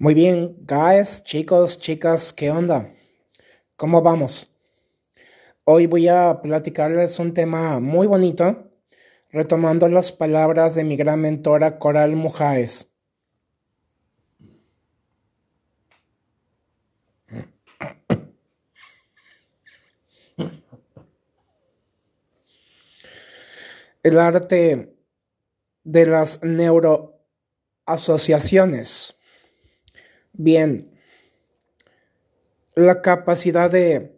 Muy bien, guys, chicos, chicas, ¿qué onda? ¿Cómo vamos? Hoy voy a platicarles un tema muy bonito, retomando las palabras de mi gran mentora Coral Mujáez. El arte de las neuroasociaciones. Bien, la capacidad de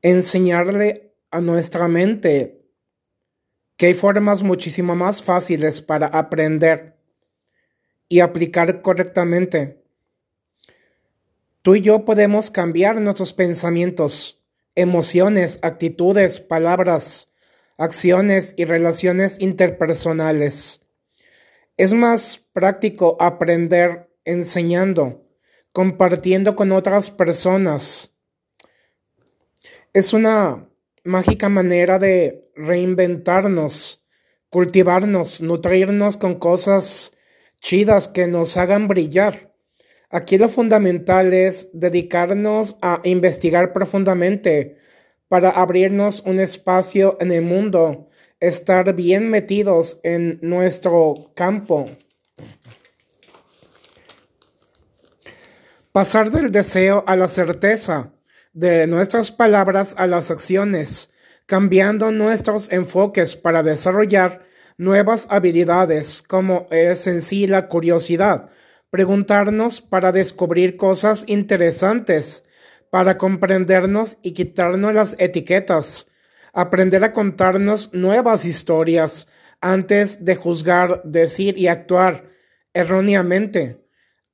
enseñarle a nuestra mente que hay formas muchísimo más fáciles para aprender y aplicar correctamente. Tú y yo podemos cambiar nuestros pensamientos, emociones, actitudes, palabras, acciones y relaciones interpersonales. Es más práctico aprender enseñando, compartiendo con otras personas. Es una mágica manera de reinventarnos, cultivarnos, nutrirnos con cosas chidas que nos hagan brillar. Aquí lo fundamental es dedicarnos a investigar profundamente para abrirnos un espacio en el mundo estar bien metidos en nuestro campo. Pasar del deseo a la certeza, de nuestras palabras a las acciones, cambiando nuestros enfoques para desarrollar nuevas habilidades, como es en sí la curiosidad, preguntarnos para descubrir cosas interesantes, para comprendernos y quitarnos las etiquetas, aprender a contarnos nuevas historias antes de juzgar, decir y actuar erróneamente.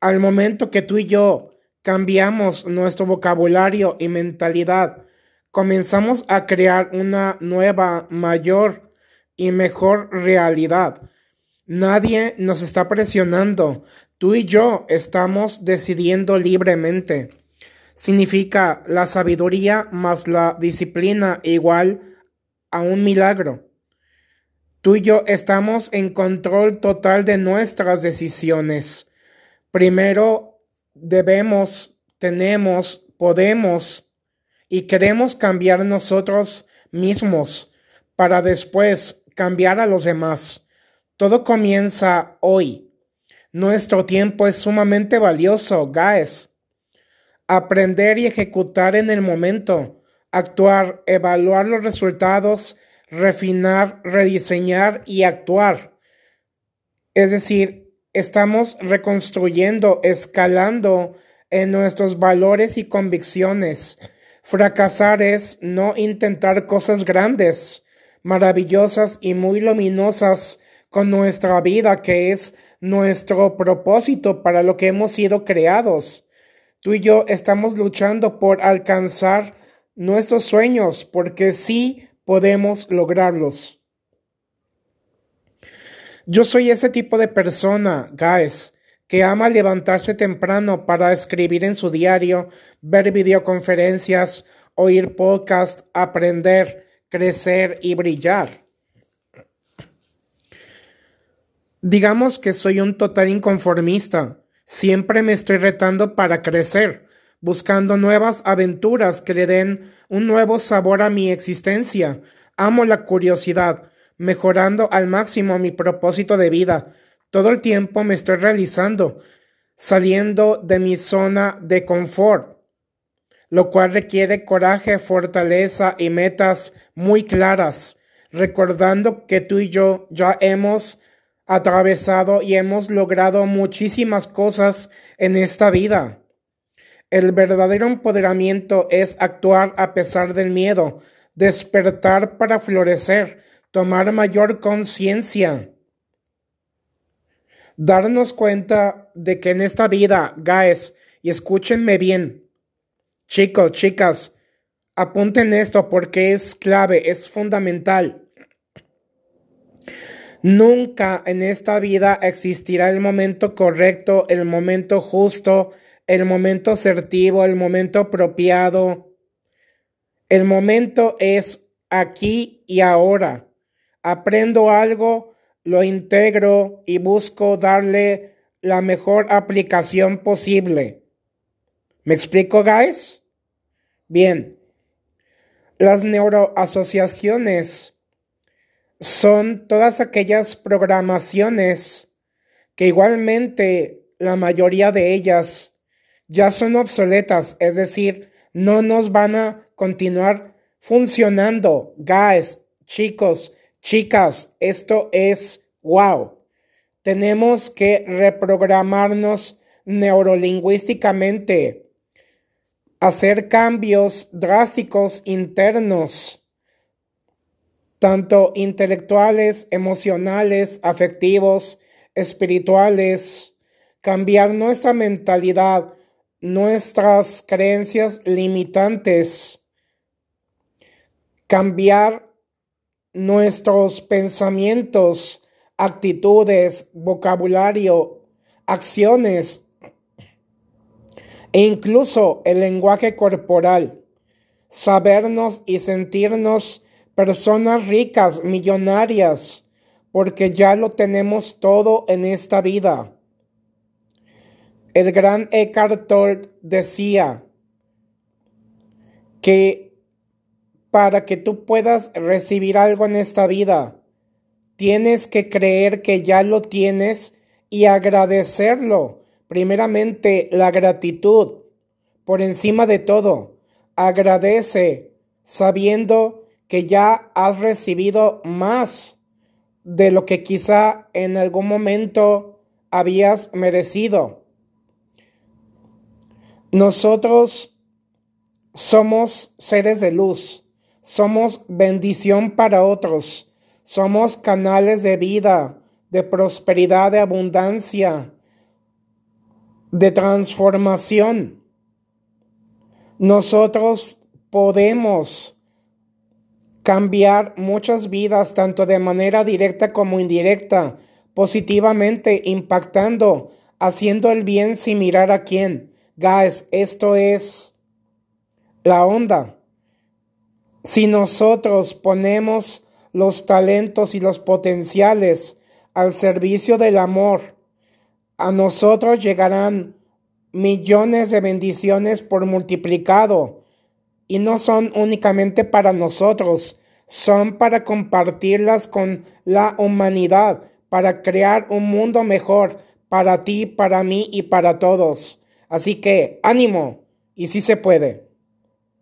Al momento que tú y yo cambiamos nuestro vocabulario y mentalidad, comenzamos a crear una nueva, mayor y mejor realidad. Nadie nos está presionando. Tú y yo estamos decidiendo libremente. Significa la sabiduría más la disciplina igual a un milagro. Tú y yo estamos en control total de nuestras decisiones. Primero debemos, tenemos, podemos y queremos cambiar nosotros mismos para después cambiar a los demás. Todo comienza hoy. Nuestro tiempo es sumamente valioso, guys. Aprender y ejecutar en el momento actuar, evaluar los resultados, refinar, rediseñar y actuar. Es decir, estamos reconstruyendo, escalando en nuestros valores y convicciones. Fracasar es no intentar cosas grandes, maravillosas y muy luminosas con nuestra vida, que es nuestro propósito para lo que hemos sido creados. Tú y yo estamos luchando por alcanzar nuestros sueños porque sí podemos lograrlos. Yo soy ese tipo de persona, guys, que ama levantarse temprano para escribir en su diario, ver videoconferencias, oír podcast, aprender, crecer y brillar. Digamos que soy un total inconformista. Siempre me estoy retando para crecer buscando nuevas aventuras que le den un nuevo sabor a mi existencia. Amo la curiosidad, mejorando al máximo mi propósito de vida. Todo el tiempo me estoy realizando, saliendo de mi zona de confort, lo cual requiere coraje, fortaleza y metas muy claras, recordando que tú y yo ya hemos atravesado y hemos logrado muchísimas cosas en esta vida. El verdadero empoderamiento es actuar a pesar del miedo, despertar para florecer, tomar mayor conciencia, darnos cuenta de que en esta vida, guys, y escúchenme bien, chicos, chicas, apunten esto porque es clave, es fundamental. Nunca en esta vida existirá el momento correcto, el momento justo, el momento asertivo, el momento apropiado. El momento es aquí y ahora. Aprendo algo, lo integro y busco darle la mejor aplicación posible. ¿Me explico, guys? Bien, las neuroasociaciones son todas aquellas programaciones que igualmente la mayoría de ellas ya son obsoletas, es decir, no nos van a continuar funcionando. Guys, chicos, chicas, esto es wow. Tenemos que reprogramarnos neurolingüísticamente, hacer cambios drásticos internos, tanto intelectuales, emocionales, afectivos, espirituales, cambiar nuestra mentalidad, nuestras creencias limitantes, cambiar nuestros pensamientos, actitudes, vocabulario, acciones e incluso el lenguaje corporal, sabernos y sentirnos personas ricas, millonarias, porque ya lo tenemos todo en esta vida. El gran Eckhart Tolle decía que para que tú puedas recibir algo en esta vida, tienes que creer que ya lo tienes y agradecerlo. Primeramente, la gratitud por encima de todo. Agradece sabiendo que ya has recibido más de lo que quizá en algún momento habías merecido. Nosotros somos seres de luz, somos bendición para otros, somos canales de vida, de prosperidad, de abundancia, de transformación. Nosotros podemos cambiar muchas vidas, tanto de manera directa como indirecta, positivamente impactando, haciendo el bien sin mirar a quién. Guys, esto es la onda. Si nosotros ponemos los talentos y los potenciales al servicio del amor, a nosotros llegarán millones de bendiciones por multiplicado y no son únicamente para nosotros, son para compartirlas con la humanidad, para crear un mundo mejor para ti, para mí y para todos. Así que ánimo, y si se puede.